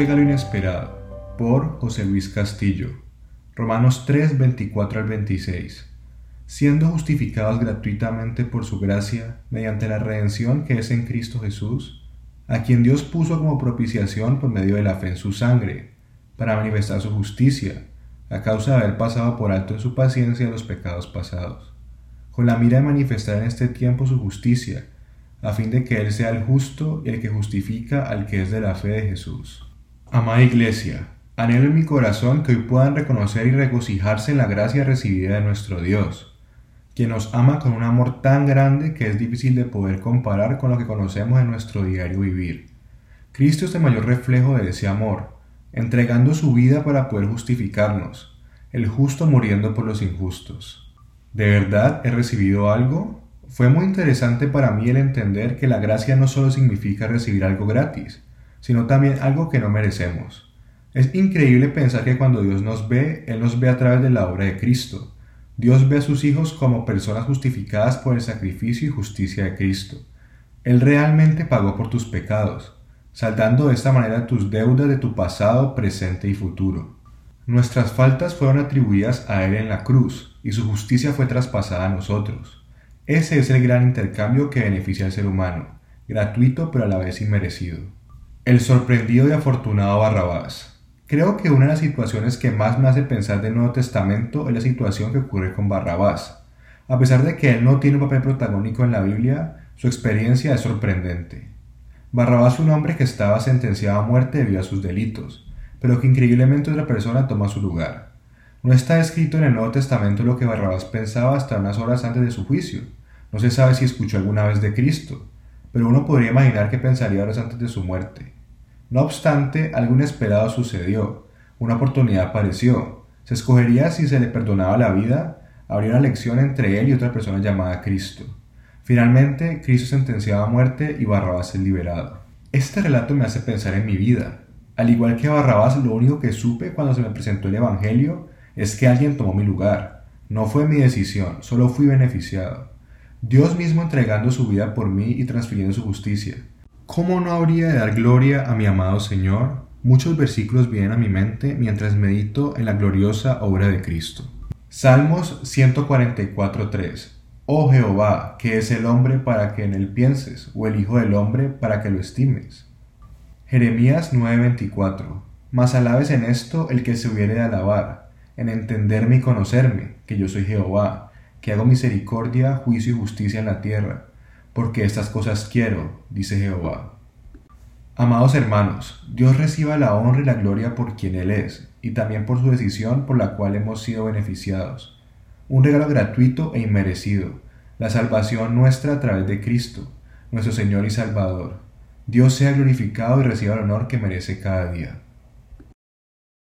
regalo inesperado por José Luis Castillo. Romanos 3, 24 al 26. Siendo justificados gratuitamente por su gracia, mediante la redención que es en Cristo Jesús, a quien Dios puso como propiciación por medio de la fe en su sangre, para manifestar su justicia, a causa de haber pasado por alto en su paciencia los pecados pasados, con la mira de manifestar en este tiempo su justicia, a fin de que Él sea el justo y el que justifica al que es de la fe de Jesús. Amada Iglesia, anhelo en mi corazón que hoy puedan reconocer y regocijarse en la gracia recibida de nuestro Dios, quien nos ama con un amor tan grande que es difícil de poder comparar con lo que conocemos en nuestro diario vivir. Cristo es el mayor reflejo de ese amor, entregando su vida para poder justificarnos, el justo muriendo por los injustos. ¿De verdad he recibido algo? Fue muy interesante para mí el entender que la gracia no solo significa recibir algo gratis, sino también algo que no merecemos. Es increíble pensar que cuando Dios nos ve, Él nos ve a través de la obra de Cristo. Dios ve a sus hijos como personas justificadas por el sacrificio y justicia de Cristo. Él realmente pagó por tus pecados, saldando de esta manera tus deudas de tu pasado, presente y futuro. Nuestras faltas fueron atribuidas a Él en la cruz, y su justicia fue traspasada a nosotros. Ese es el gran intercambio que beneficia al ser humano, gratuito pero a la vez inmerecido. El sorprendido y afortunado Barrabás. Creo que una de las situaciones que más me hace pensar del Nuevo Testamento es la situación que ocurre con Barrabás. A pesar de que él no tiene un papel protagónico en la Biblia, su experiencia es sorprendente. Barrabás fue un hombre que estaba sentenciado a muerte debido a sus delitos, pero que increíblemente otra persona toma su lugar. No está escrito en el Nuevo Testamento lo que Barrabás pensaba hasta unas horas antes de su juicio. No se sabe si escuchó alguna vez de Cristo, pero uno podría imaginar que pensaría horas antes de su muerte. No obstante, algo inesperado sucedió. Una oportunidad apareció. Se escogería si se le perdonaba la vida, habría una elección entre él y otra persona llamada Cristo. Finalmente, Cristo sentenciaba a muerte y Barrabás es liberado. Este relato me hace pensar en mi vida. Al igual que Barrabás, lo único que supe cuando se me presentó el Evangelio es que alguien tomó mi lugar. No fue mi decisión, solo fui beneficiado. Dios mismo entregando su vida por mí y transfiriendo su justicia. ¿Cómo no habría de dar gloria a mi amado Señor? Muchos versículos vienen a mi mente mientras medito en la gloriosa obra de Cristo. Salmos 144.3 Oh Jehová, ¿qué es el hombre para que en él pienses? ¿O el Hijo del hombre para que lo estimes? Jeremías 9:24 Mas alabes en esto el que se hubiere de alabar, en entenderme y conocerme, que yo soy Jehová, que hago misericordia, juicio y justicia en la tierra, porque estas cosas quiero, dice Jehová. Amados hermanos, Dios reciba la honra y la gloria por quien Él es, y también por su decisión por la cual hemos sido beneficiados un regalo gratuito e inmerecido, la salvación nuestra a través de Cristo, nuestro Señor y Salvador. Dios sea glorificado y reciba el honor que merece cada día.